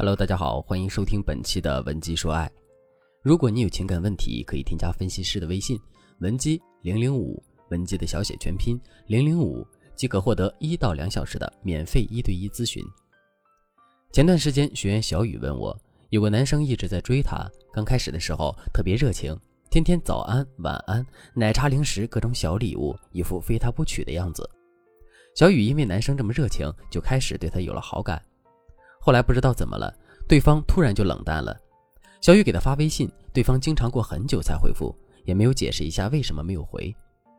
Hello，大家好，欢迎收听本期的文姬说爱。如果你有情感问题，可以添加分析师的微信文姬零零五，文姬的小写全拼零零五，即可获得一到两小时的免费一对一咨询。前段时间，学员小雨问我，有个男生一直在追她，刚开始的时候特别热情，天天早安、晚安、奶茶、零食、各种小礼物，一副非他不娶的样子。小雨因为男生这么热情，就开始对他有了好感。后来不知道怎么了，对方突然就冷淡了。小雨给他发微信，对方经常过很久才回复，也没有解释一下为什么没有回。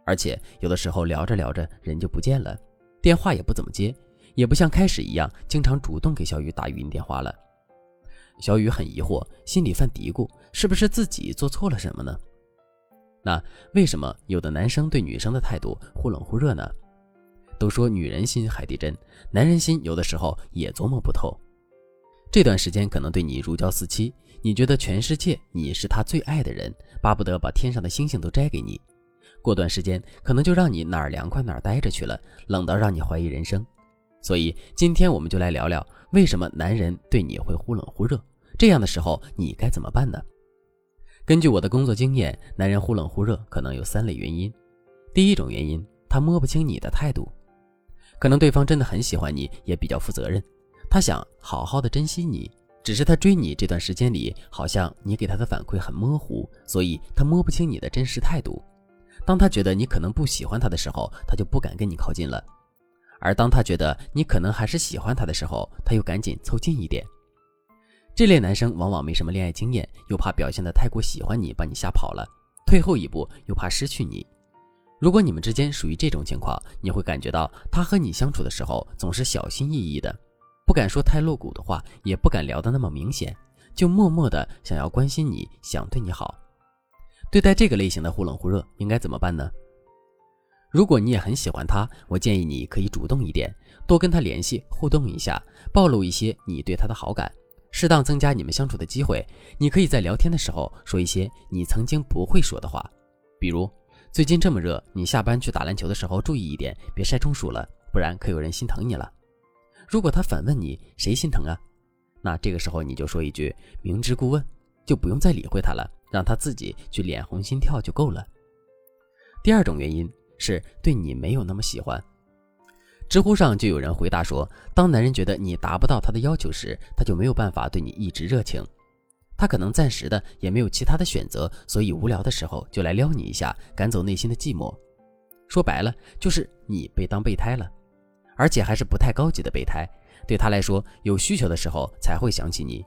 而且有的时候聊着聊着人就不见了，电话也不怎么接，也不像开始一样经常主动给小雨打语音电话了。小雨很疑惑，心里犯嘀咕：是不是自己做错了什么呢？那为什么有的男生对女生的态度忽冷忽热呢？都说女人心海底针，男人心有的时候也琢磨不透。这段时间可能对你如胶似漆，你觉得全世界你是他最爱的人，巴不得把天上的星星都摘给你。过段时间可能就让你哪儿凉快哪儿待着去了，冷到让你怀疑人生。所以今天我们就来聊聊，为什么男人对你会忽冷忽热？这样的时候你该怎么办呢？根据我的工作经验，男人忽冷忽热可能有三类原因。第一种原因，他摸不清你的态度，可能对方真的很喜欢你，也比较负责任。他想好好的珍惜你，只是他追你这段时间里，好像你给他的反馈很模糊，所以他摸不清你的真实态度。当他觉得你可能不喜欢他的时候，他就不敢跟你靠近了；而当他觉得你可能还是喜欢他的时候，他又赶紧凑近一点。这类男生往往没什么恋爱经验，又怕表现得太过喜欢你，把你吓跑了；退后一步，又怕失去你。如果你们之间属于这种情况，你会感觉到他和你相处的时候总是小心翼翼的。不敢说太露骨的话，也不敢聊得那么明显，就默默的想要关心你，想对你好。对待这个类型的忽冷忽热，应该怎么办呢？如果你也很喜欢他，我建议你可以主动一点，多跟他联系互动一下，暴露一些你对他的好感，适当增加你们相处的机会。你可以在聊天的时候说一些你曾经不会说的话，比如最近这么热，你下班去打篮球的时候注意一点，别晒中暑了，不然可有人心疼你了。如果他反问你谁心疼啊，那这个时候你就说一句明知故问，就不用再理会他了，让他自己去脸红心跳就够了。第二种原因是对你没有那么喜欢。知乎上就有人回答说，当男人觉得你达不到他的要求时，他就没有办法对你一直热情，他可能暂时的也没有其他的选择，所以无聊的时候就来撩你一下，赶走内心的寂寞。说白了就是你被当备胎了。而且还是不太高级的备胎，对他来说，有需求的时候才会想起你。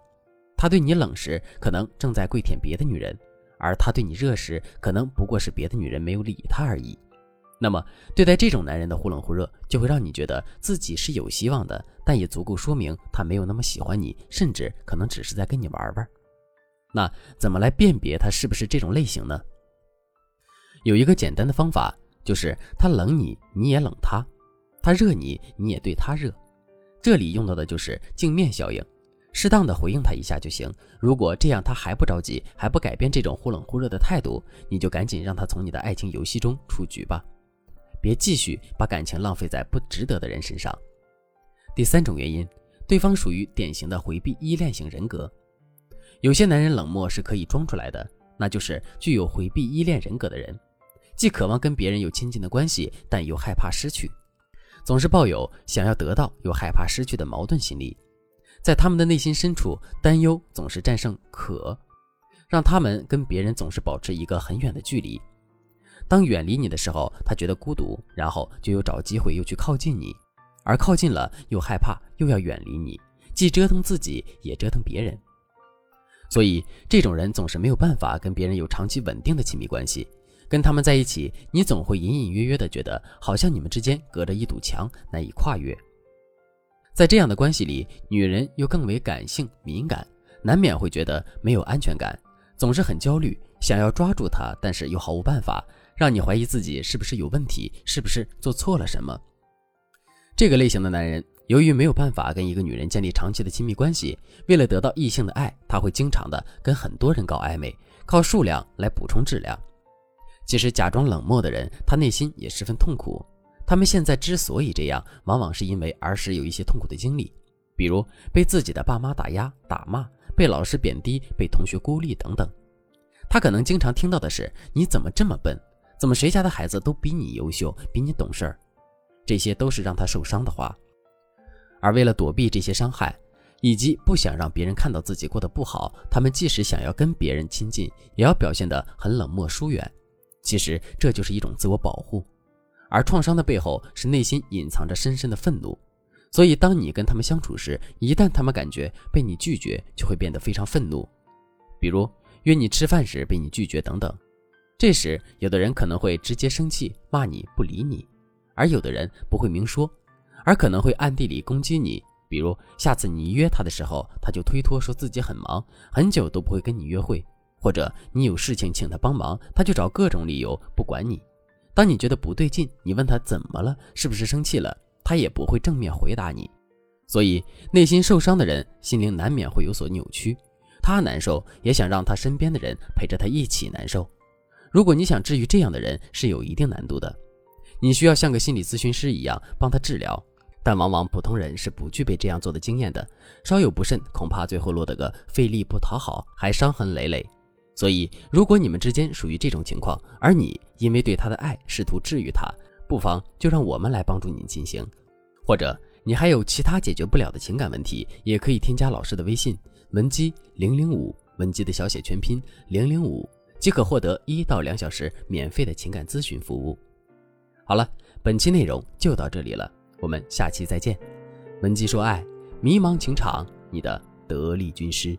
他对你冷时，可能正在跪舔别的女人；而他对你热时，可能不过是别的女人没有理他而已。那么，对待这种男人的忽冷忽热，就会让你觉得自己是有希望的，但也足够说明他没有那么喜欢你，甚至可能只是在跟你玩玩。那怎么来辨别他是不是这种类型呢？有一个简单的方法，就是他冷你，你也冷他。他热你，你也对他热，这里用到的就是镜面效应，适当的回应他一下就行。如果这样他还不着急，还不改变这种忽冷忽热的态度，你就赶紧让他从你的爱情游戏中出局吧，别继续把感情浪费在不值得的人身上。第三种原因，对方属于典型的回避依恋型人格。有些男人冷漠是可以装出来的，那就是具有回避依恋人格的人，既渴望跟别人有亲近的关系，但又害怕失去。总是抱有想要得到又害怕失去的矛盾心理，在他们的内心深处，担忧总是战胜渴，让他们跟别人总是保持一个很远的距离。当远离你的时候，他觉得孤独，然后就又找机会又去靠近你，而靠近了又害怕，又要远离你，既折腾自己也折腾别人。所以这种人总是没有办法跟别人有长期稳定的亲密关系。跟他们在一起，你总会隐隐约约的觉得，好像你们之间隔着一堵墙，难以跨越。在这样的关系里，女人又更为感性敏感，难免会觉得没有安全感，总是很焦虑，想要抓住他，但是又毫无办法，让你怀疑自己是不是有问题，是不是做错了什么。这个类型的男人，由于没有办法跟一个女人建立长期的亲密关系，为了得到异性的爱，他会经常的跟很多人搞暧昧，靠数量来补充质量。其实假装冷漠的人，他内心也十分痛苦。他们现在之所以这样，往往是因为儿时有一些痛苦的经历。比如被自己的爸妈打压、打骂，被老师贬低，被同学孤立等等。他可能经常听到的是：“你怎么这么笨？怎么谁家的孩子都比你优秀，比你懂事儿？”这些都是让他受伤的话。而为了躲避这些伤害，以及不想让别人看到自己过得不好，他们即使想要跟别人亲近，也要表现得很冷漠疏远。其实这就是一种自我保护。而创伤的背后是内心隐藏着深深的愤怒。所以，当你跟他们相处时，一旦他们感觉被你拒绝，就会变得非常愤怒。比如约你吃饭时被你拒绝等等，这时有的人可能会直接生气，骂你不理你；而有的人不会明说，而可能会暗地里攻击你。比如下次你约他的时候，他就推脱说自己很忙，很久都不会跟你约会；或者你有事情请他帮忙，他就找各种理由不管你。当你觉得不对劲，你问他怎么了，是不是生气了？他也不会正面回答你，所以内心受伤的人心灵难免会有所扭曲。他难受，也想让他身边的人陪着他一起难受。如果你想治愈这样的人，是有一定难度的。你需要像个心理咨询师一样帮他治疗，但往往普通人是不具备这样做的经验的。稍有不慎，恐怕最后落得个费力不讨好，还伤痕累累。所以，如果你们之间属于这种情况，而你因为对他的爱试图治愈他，不妨就让我们来帮助你进行，或者你还有其他解决不了的情感问题，也可以添加老师的微信文姬零零五，文姬的小写全拼零零五，即可获得一到两小时免费的情感咨询服务。好了，本期内容就到这里了，我们下期再见。文姬说爱，迷茫情场，你的得力军师。